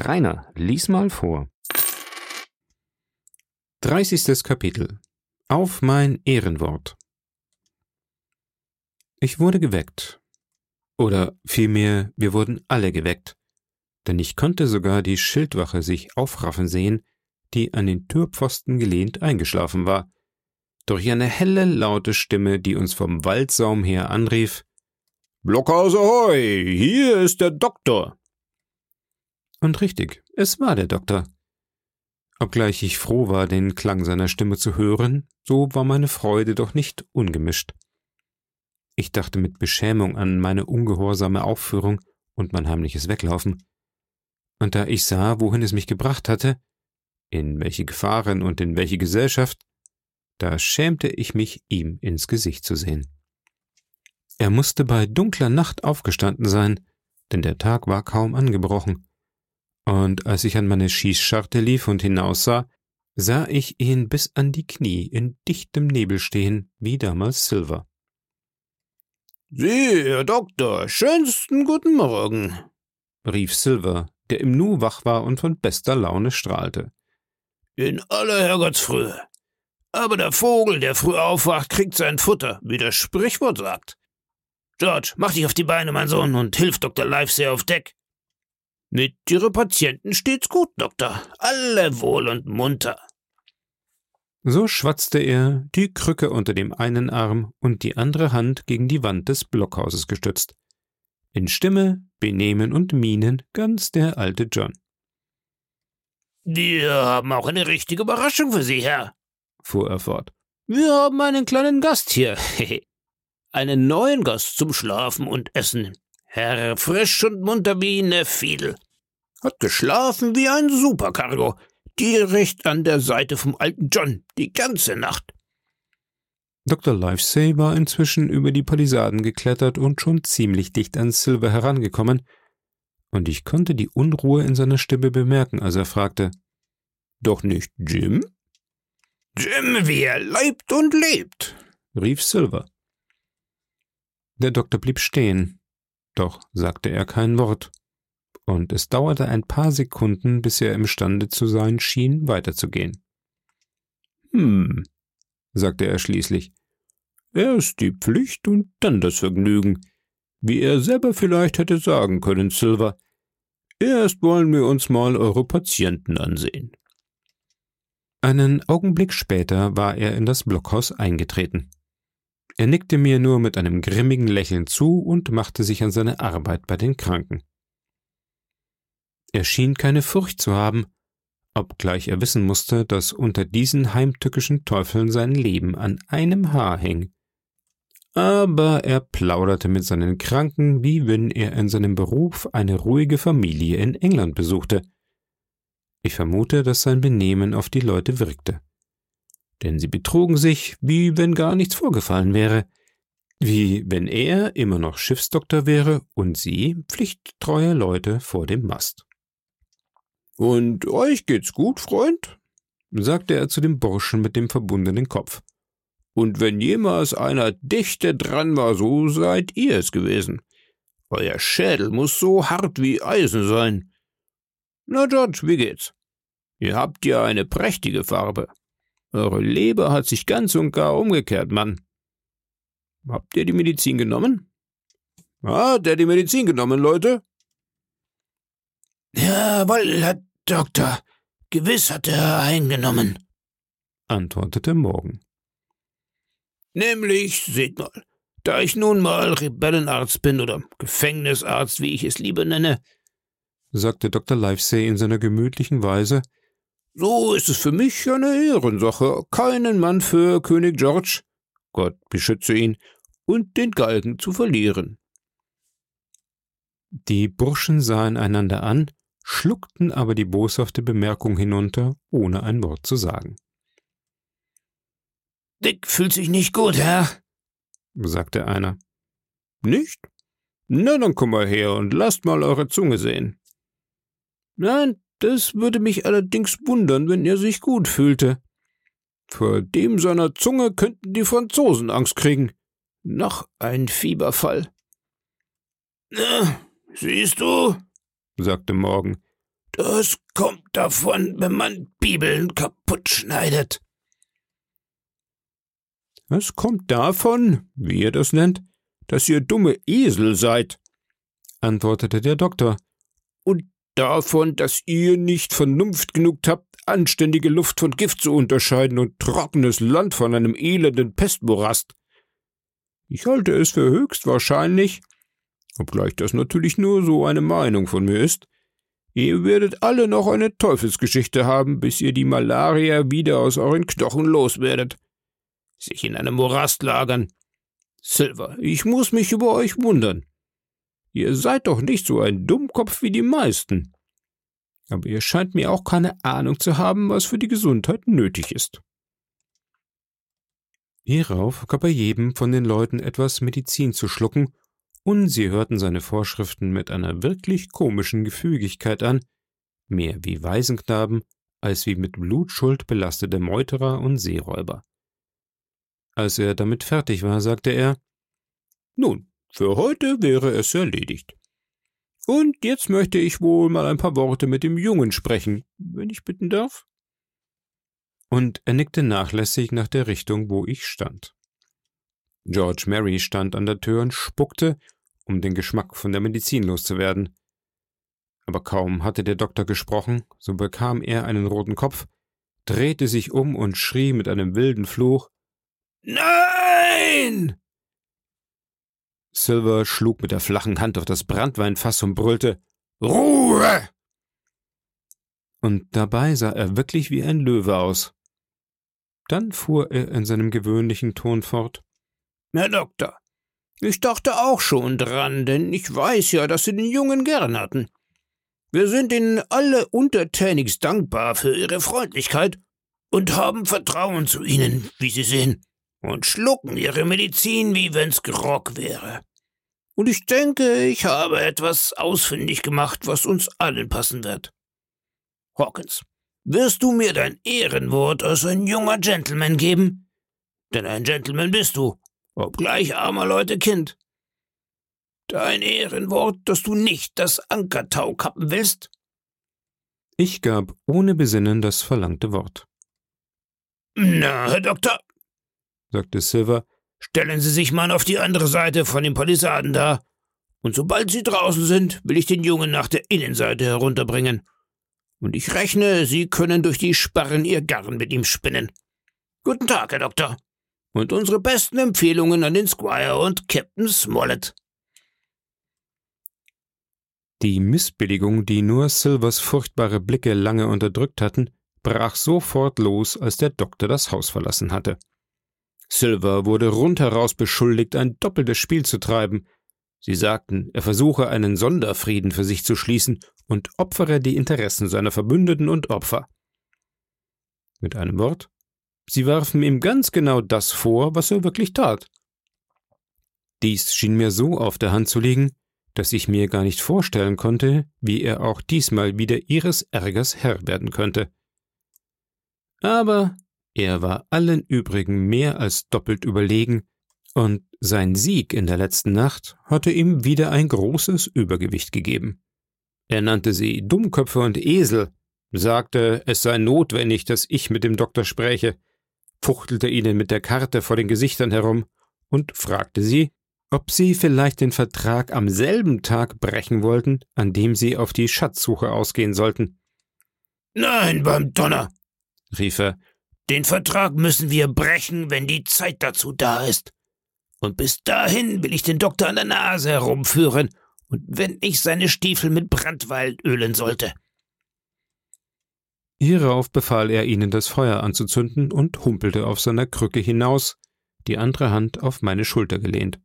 Rainer, lies mal vor. 30. Kapitel Auf mein Ehrenwort Ich wurde geweckt. Oder vielmehr, wir wurden alle geweckt, denn ich konnte sogar die Schildwache sich aufraffen sehen, die an den Türpfosten gelehnt eingeschlafen war, durch eine helle, laute Stimme, die uns vom Waldsaum her anrief Blockhaus hier ist der Doktor. Und richtig, es war der Doktor. Obgleich ich froh war, den Klang seiner Stimme zu hören, so war meine Freude doch nicht ungemischt. Ich dachte mit Beschämung an meine ungehorsame Aufführung und mein heimliches Weglaufen. Und da ich sah, wohin es mich gebracht hatte, in welche Gefahren und in welche Gesellschaft, da schämte ich mich, ihm ins Gesicht zu sehen. Er musste bei dunkler Nacht aufgestanden sein, denn der Tag war kaum angebrochen. Und als ich an meine Schießscharte lief und hinaussah, sah ich ihn bis an die Knie in dichtem Nebel stehen, wie damals Silver. Sie, Herr Doktor, schönsten guten Morgen, rief Silver, der im Nu wach war und von bester Laune strahlte. In aller Herrgottsfrühe. Aber der Vogel, der früh aufwacht, kriegt sein Futter, wie das Sprichwort sagt. George, mach dich auf die Beine, mein Sohn, und hilf Dr. Livesey auf Deck. Mit Ihre Patienten steht's gut, Doktor. Alle wohl und munter. So schwatzte er, die Krücke unter dem einen Arm und die andere Hand gegen die Wand des Blockhauses gestützt. In Stimme, Benehmen und Mienen ganz der alte John. Wir haben auch eine richtige Überraschung für Sie, Herr, fuhr er fort. Wir haben einen kleinen Gast hier. einen neuen Gast zum Schlafen und Essen. Herr frisch und munter wie ne Fiedel. Hat geschlafen wie ein Supercargo. Direkt an der Seite vom alten John, die ganze Nacht. Dr. Livesey war inzwischen über die Palisaden geklettert und schon ziemlich dicht an Silver herangekommen, und ich konnte die Unruhe in seiner Stimme bemerken, als er fragte Doch nicht Jim? Jim, wie er leibt und lebt, rief Silver. Der Doktor blieb stehen, doch sagte er kein Wort, und es dauerte ein paar Sekunden, bis er imstande zu sein schien, weiterzugehen. Hm, sagte er schließlich. Erst die Pflicht und dann das Vergnügen wie er selber vielleicht hätte sagen können, Silver. Erst wollen wir uns mal eure Patienten ansehen. Einen Augenblick später war er in das Blockhaus eingetreten. Er nickte mir nur mit einem grimmigen Lächeln zu und machte sich an seine Arbeit bei den Kranken. Er schien keine Furcht zu haben, obgleich er wissen musste, dass unter diesen heimtückischen Teufeln sein Leben an einem Haar hing aber er plauderte mit seinen Kranken, wie wenn er in seinem Beruf eine ruhige Familie in England besuchte. Ich vermute, dass sein Benehmen auf die Leute wirkte. Denn sie betrugen sich, wie wenn gar nichts vorgefallen wäre, wie wenn er immer noch Schiffsdoktor wäre und sie pflichttreue Leute vor dem Mast. Und euch geht's gut, Freund? sagte er zu dem Burschen mit dem verbundenen Kopf. Und wenn jemals einer dichte dran war, so seid ihr es gewesen. Euer Schädel muss so hart wie Eisen sein. Na, George, wie geht's? Ihr habt ja eine prächtige Farbe. Eure Leber hat sich ganz und gar umgekehrt, Mann. Habt ihr die Medizin genommen? Hat er die Medizin genommen, Leute? Jawohl, Herr Doktor. Gewiss hat er eingenommen, antwortete Morgan. Nämlich, seht mal, da ich nun mal Rebellenarzt bin oder Gefängnisarzt, wie ich es lieber nenne, sagte Dr. Livesey in seiner gemütlichen Weise, so ist es für mich eine Ehrensache, keinen Mann für König George, Gott beschütze ihn, und den Galgen zu verlieren. Die Burschen sahen einander an, schluckten aber die boshafte Bemerkung hinunter, ohne ein Wort zu sagen. Dick fühlt sich nicht gut, Herr, sagte einer. Nicht? Na, dann komm mal her und lasst mal eure Zunge sehen. Nein, das würde mich allerdings wundern, wenn er sich gut fühlte. Vor dem seiner Zunge könnten die Franzosen Angst kriegen. Noch ein Fieberfall. Na, siehst du, sagte Morgan, Das kommt davon, wenn man Bibeln kaputt schneidet. Es kommt davon, wie ihr das nennt, dass ihr dumme Esel seid, antwortete der Doktor, und davon, dass ihr nicht Vernunft genug habt, anständige Luft von Gift zu unterscheiden und trockenes Land von einem elenden Pestmorast. Ich halte es für höchst wahrscheinlich, obgleich das natürlich nur so eine Meinung von mir ist, ihr werdet alle noch eine Teufelsgeschichte haben, bis ihr die Malaria wieder aus euren Knochen loswerdet. Sich in einem Morast lagern. Silver, ich muss mich über euch wundern. Ihr seid doch nicht so ein Dummkopf wie die meisten. Aber ihr scheint mir auch keine Ahnung zu haben, was für die Gesundheit nötig ist. Hierauf gab er jedem von den Leuten etwas Medizin zu schlucken, und sie hörten seine Vorschriften mit einer wirklich komischen Gefügigkeit an, mehr wie Waisenknaben als wie mit Blutschuld belastete Meuterer und Seeräuber. Als er damit fertig war, sagte er Nun, für heute wäre es erledigt. Und jetzt möchte ich wohl mal ein paar Worte mit dem Jungen sprechen, wenn ich bitten darf und er nickte nachlässig nach der Richtung, wo ich stand. George Mary stand an der Tür und spuckte, um den Geschmack von der Medizin loszuwerden. Aber kaum hatte der Doktor gesprochen, so bekam er einen roten Kopf, drehte sich um und schrie mit einem wilden Fluch Nein. Silver schlug mit der flachen Hand auf das Brandweinfass und brüllte Ruhe. Und dabei sah er wirklich wie ein Löwe aus. Dann fuhr er in seinem gewöhnlichen Ton fort. Herr Doktor, ich dachte auch schon dran, denn ich weiß ja, dass Sie den Jungen gern hatten. Wir sind Ihnen alle untertänigst dankbar für Ihre Freundlichkeit und haben Vertrauen zu Ihnen, wie Sie sehen, und schlucken Ihre Medizin, wie wenn's Grog wäre. Und ich denke, ich habe etwas ausfindig gemacht, was uns allen passen wird. Hawkins, wirst du mir dein Ehrenwort als ein junger Gentleman geben? Denn ein Gentleman bist du, obgleich armer Leute Kind. Dein Ehrenwort, dass du nicht das Ankertau kappen willst? Ich gab ohne Besinnen das verlangte Wort. Na, Herr Doktor, sagte Silver, stellen Sie sich mal auf die andere Seite von den Palisaden da, und sobald Sie draußen sind, will ich den Jungen nach der Innenseite herunterbringen und ich rechne, Sie können durch die Sparren Ihr Garn mit ihm spinnen. Guten Tag, Herr Doktor. Und unsere besten Empfehlungen an den Squire und Captain Smollett. Die Missbilligung, die nur Silvers furchtbare Blicke lange unterdrückt hatten, brach sofort los, als der Doktor das Haus verlassen hatte. Silver wurde rundheraus beschuldigt, ein doppeltes Spiel zu treiben, Sie sagten, er versuche einen Sonderfrieden für sich zu schließen und opfere die Interessen seiner Verbündeten und Opfer. Mit einem Wort, sie warfen ihm ganz genau das vor, was er wirklich tat. Dies schien mir so auf der Hand zu liegen, dass ich mir gar nicht vorstellen konnte, wie er auch diesmal wieder ihres Ärgers Herr werden könnte. Aber er war allen übrigen mehr als doppelt überlegen, und sein Sieg in der letzten Nacht hatte ihm wieder ein großes Übergewicht gegeben. Er nannte sie Dummköpfe und Esel, sagte, es sei notwendig, dass ich mit dem Doktor spräche, fuchtelte ihnen mit der Karte vor den Gesichtern herum und fragte sie, ob sie vielleicht den Vertrag am selben Tag brechen wollten, an dem sie auf die Schatzsuche ausgehen sollten. Nein, beim Donner, rief er, den Vertrag müssen wir brechen, wenn die Zeit dazu da ist. Und bis dahin will ich den Doktor an der Nase herumführen, und wenn ich seine Stiefel mit Brandweil ölen sollte. Hierauf befahl er ihnen, das Feuer anzuzünden und humpelte auf seiner Krücke hinaus, die andere Hand auf meine Schulter gelehnt.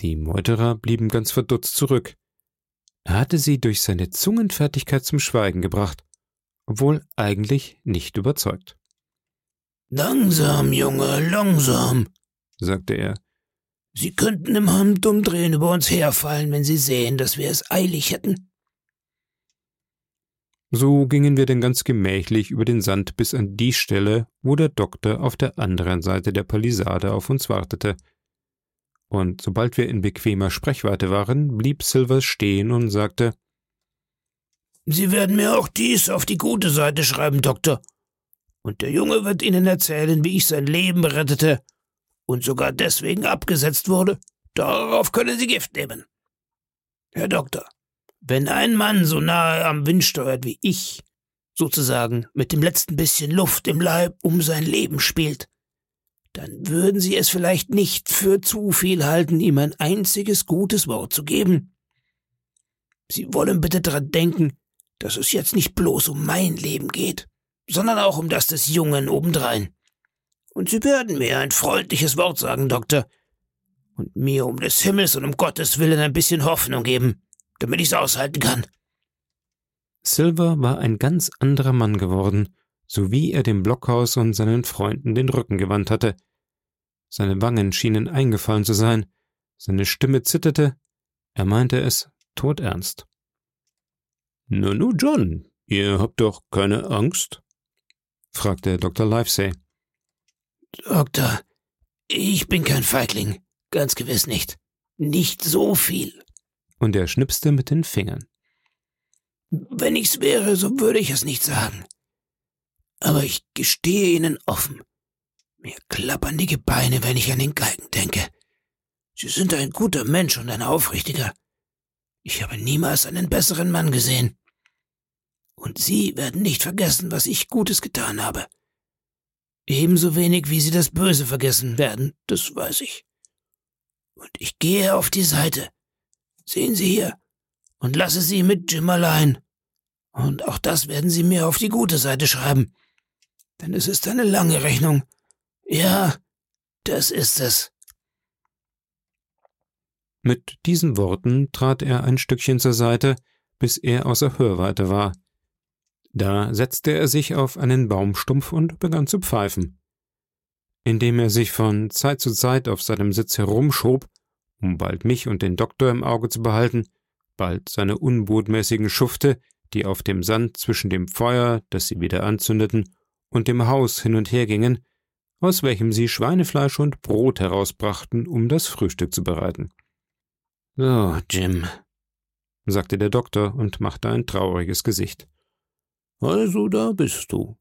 Die Meuterer blieben ganz verdutzt zurück. Er hatte sie durch seine Zungenfertigkeit zum Schweigen gebracht, obwohl eigentlich nicht überzeugt. Langsam, Junge, langsam, sagte er. Sie könnten im Hand umdrehen über uns herfallen, wenn Sie sehen, dass wir es eilig hätten. So gingen wir denn ganz gemächlich über den Sand bis an die Stelle, wo der Doktor auf der anderen Seite der Palisade auf uns wartete. Und sobald wir in bequemer Sprechweite waren, blieb Silvers stehen und sagte Sie werden mir auch dies auf die gute Seite schreiben, Doktor. Und der Junge wird Ihnen erzählen, wie ich sein Leben rettete und sogar deswegen abgesetzt wurde. Darauf können Sie Gift nehmen. Herr Doktor, wenn ein Mann so nahe am Wind steuert wie ich, sozusagen mit dem letzten bisschen Luft im Leib um sein Leben spielt, dann würden Sie es vielleicht nicht für zu viel halten, ihm ein einziges gutes Wort zu geben. Sie wollen bitte daran denken, dass es jetzt nicht bloß um mein Leben geht, sondern auch um das des Jungen obendrein. Und Sie werden mir ein freundliches Wort sagen, Doktor, und mir um des Himmels und um Gottes Willen ein bisschen Hoffnung geben, damit ich's aushalten kann. Silver war ein ganz anderer Mann geworden, so wie er dem Blockhaus und seinen Freunden den Rücken gewandt hatte. Seine Wangen schienen eingefallen zu sein, seine Stimme zitterte, er meinte es todernst. Nanu, John, ihr habt doch keine Angst? fragte Dr. Livesey. Doktor, ich bin kein Feigling, ganz gewiss nicht. Nicht so viel. Und er schnipste mit den Fingern. Wenn ich's wäre, so würde ich es nicht sagen. Aber ich gestehe Ihnen offen, mir klappern die Gebeine, wenn ich an den Galgen denke. Sie sind ein guter Mensch und ein aufrichtiger. Ich habe niemals einen besseren Mann gesehen. Und Sie werden nicht vergessen, was ich Gutes getan habe. Ebenso wenig, wie Sie das Böse vergessen werden, das weiß ich. Und ich gehe auf die Seite. Sehen Sie hier. Und lasse Sie mit Jim allein. Und auch das werden Sie mir auf die gute Seite schreiben. Denn es ist eine lange Rechnung. Ja, das ist es. Mit diesen Worten trat er ein Stückchen zur Seite, bis er außer Hörweite war. Da setzte er sich auf einen Baumstumpf und begann zu pfeifen. Indem er sich von Zeit zu Zeit auf seinem Sitz herumschob, um bald mich und den Doktor im Auge zu behalten, bald seine unbotmäßigen Schufte, die auf dem Sand zwischen dem Feuer, das sie wieder anzündeten, und dem Haus hin und her gingen, aus welchem sie Schweinefleisch und Brot herausbrachten, um das Frühstück zu bereiten. So, Jim, sagte der Doktor und machte ein trauriges Gesicht. Also da bist du.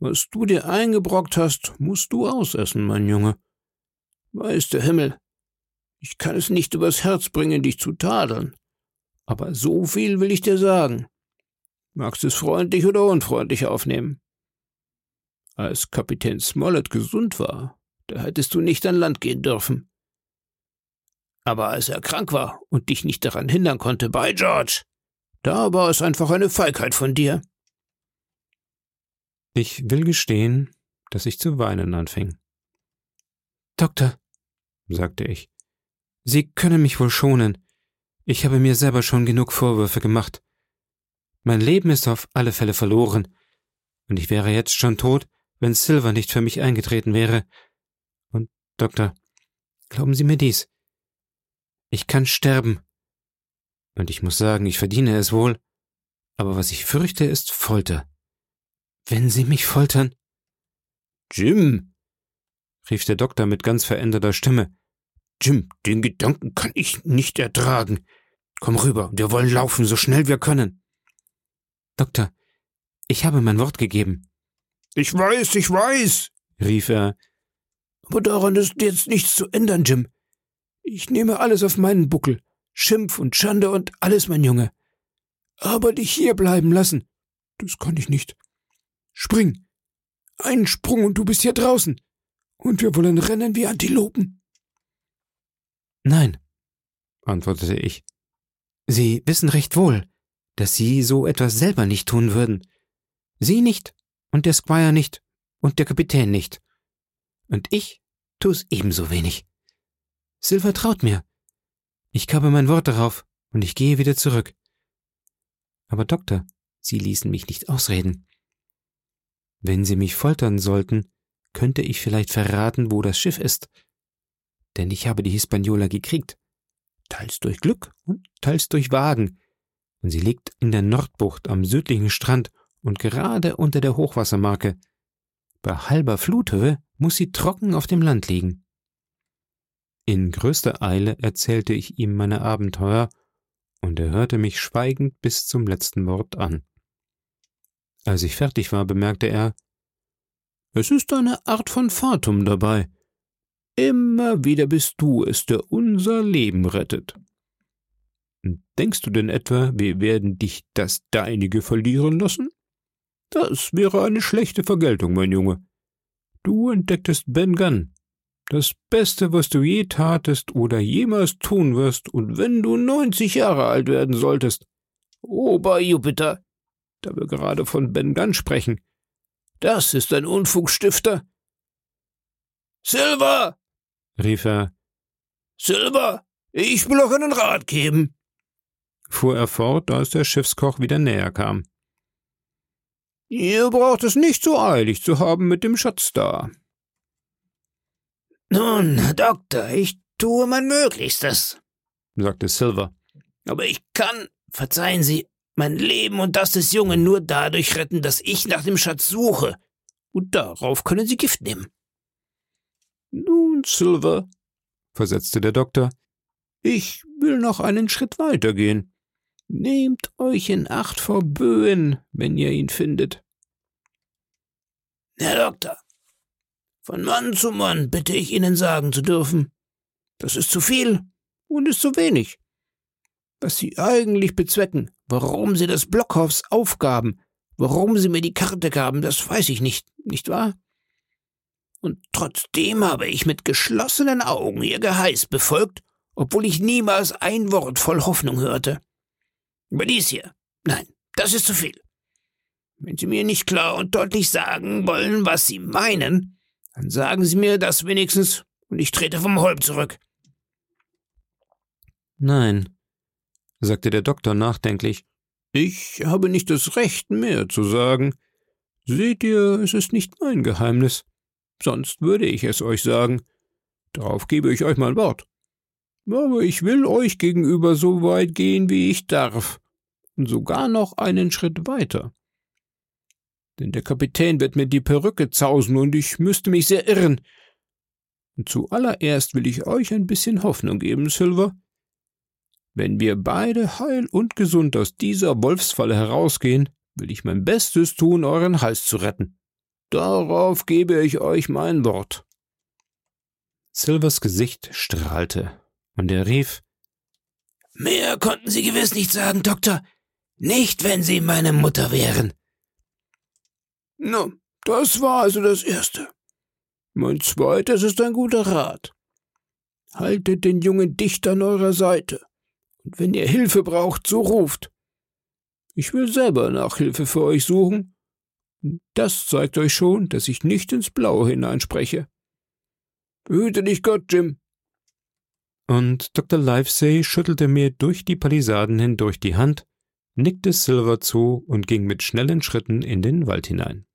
Was du dir eingebrockt hast, musst du ausessen, mein Junge. Weiß der Himmel, ich kann es nicht übers Herz bringen, dich zu tadeln. Aber so viel will ich dir sagen. Magst es freundlich oder unfreundlich aufnehmen? Als Kapitän Smollett gesund war, da hättest du nicht an Land gehen dürfen. Aber als er krank war und dich nicht daran hindern konnte, bei George, da war es einfach eine Feigheit von dir. Ich will gestehen, dass ich zu weinen anfing. Doktor, sagte ich, Sie können mich wohl schonen. Ich habe mir selber schon genug Vorwürfe gemacht. Mein Leben ist auf alle Fälle verloren, und ich wäre jetzt schon tot, wenn Silver nicht für mich eingetreten wäre. Und, Doktor, glauben Sie mir dies. Ich kann sterben. Und ich muss sagen, ich verdiene es wohl. Aber was ich fürchte, ist Folter. Wenn Sie mich foltern. Jim, rief der Doktor mit ganz veränderter Stimme. Jim, den Gedanken kann ich nicht ertragen. Komm rüber, wir wollen laufen, so schnell wir können. Doktor, ich habe mein Wort gegeben. Ich weiß, ich weiß, rief er. Aber daran ist jetzt nichts zu ändern, Jim. Ich nehme alles auf meinen Buckel. Schimpf und Schande und alles, mein Junge. Aber dich hier bleiben lassen, das kann ich nicht. Spring. Einen Sprung und du bist hier draußen. Und wir wollen rennen wie Antilopen. Nein, antwortete ich. Sie wissen recht wohl, dass Sie so etwas selber nicht tun würden. Sie nicht, und der Squire nicht und der Kapitän nicht. Und ich tu's ebenso wenig. Silver traut mir. Ich habe mein Wort darauf und ich gehe wieder zurück. Aber Doktor, Sie ließen mich nicht ausreden. Wenn Sie mich foltern sollten, könnte ich vielleicht verraten, wo das Schiff ist. Denn ich habe die Hispaniola gekriegt. Teils durch Glück und teils durch Wagen. Und sie liegt in der Nordbucht am südlichen Strand und gerade unter der Hochwassermarke. Bei halber Fluthöhe muss sie trocken auf dem Land liegen. In größter Eile erzählte ich ihm meine Abenteuer, und er hörte mich schweigend bis zum letzten Wort an. Als ich fertig war, bemerkte er, es ist eine Art von Fatum dabei. Immer wieder bist du es, der unser Leben rettet. Denkst du denn etwa, wir werden dich das Deinige verlieren lassen? Das wäre eine schlechte Vergeltung, mein Junge. Du entdecktest Ben Gunn, das Beste, was du je tatest oder jemals tun wirst, und wenn du neunzig Jahre alt werden solltest. Oberjupiter, da wir gerade von Ben Gunn sprechen. Das ist ein Unfugstifter. Silver! rief er. Silver, ich will euch einen Rat geben, fuhr er fort, als der Schiffskoch wieder näher kam. Ihr braucht es nicht so eilig zu haben mit dem Schatz da. Nun, Doktor, ich tue mein Möglichstes, sagte Silver. Aber ich kann, verzeihen Sie, mein Leben und das des Jungen nur dadurch retten, dass ich nach dem Schatz suche. Und darauf können Sie Gift nehmen. Nun, Silver, versetzte der Doktor, ich will noch einen Schritt weiter gehen. Nehmt euch in Acht vor Böen, wenn ihr ihn findet. Herr Doktor, von Mann zu Mann bitte ich Ihnen sagen zu dürfen, das ist zu viel und ist zu wenig. Was Sie eigentlich bezwecken, warum Sie das Blockhaus aufgaben, warum Sie mir die Karte gaben, das weiß ich nicht, nicht wahr? Und trotzdem habe ich mit geschlossenen Augen Ihr Geheiß befolgt, obwohl ich niemals ein Wort voll Hoffnung hörte. Aber dies hier, nein, das ist zu viel. Wenn Sie mir nicht klar und deutlich sagen wollen, was Sie meinen, dann sagen Sie mir das wenigstens, und ich trete vom Holm zurück. Nein, sagte der Doktor nachdenklich. Ich habe nicht das Recht, mehr zu sagen. Seht ihr, es ist nicht mein Geheimnis. Sonst würde ich es euch sagen. Darauf gebe ich euch mein Wort. Aber ich will euch gegenüber so weit gehen, wie ich darf, und sogar noch einen Schritt weiter denn der Kapitän wird mir die Perücke zausen und ich müsste mich sehr irren. Und zuallererst will ich euch ein bisschen Hoffnung geben, Silver. Wenn wir beide heil und gesund aus dieser Wolfsfalle herausgehen, will ich mein Bestes tun, euren Hals zu retten. Darauf gebe ich euch mein Wort. Silvers Gesicht strahlte, und er rief Mehr konnten Sie gewiss nicht sagen, Doktor. Nicht, wenn Sie meine Mutter wären. Na, das war also das Erste. Mein zweites ist ein guter Rat. Haltet den Jungen dicht an eurer Seite, und wenn ihr Hilfe braucht, so ruft. Ich will selber nach Hilfe für euch suchen. Das zeigt euch schon, dass ich nicht ins Blaue hineinspreche. Behüte dich Gott, Jim. Und Dr. Livesey schüttelte mir durch die Palisaden hindurch die Hand, nickte Silver zu und ging mit schnellen Schritten in den Wald hinein.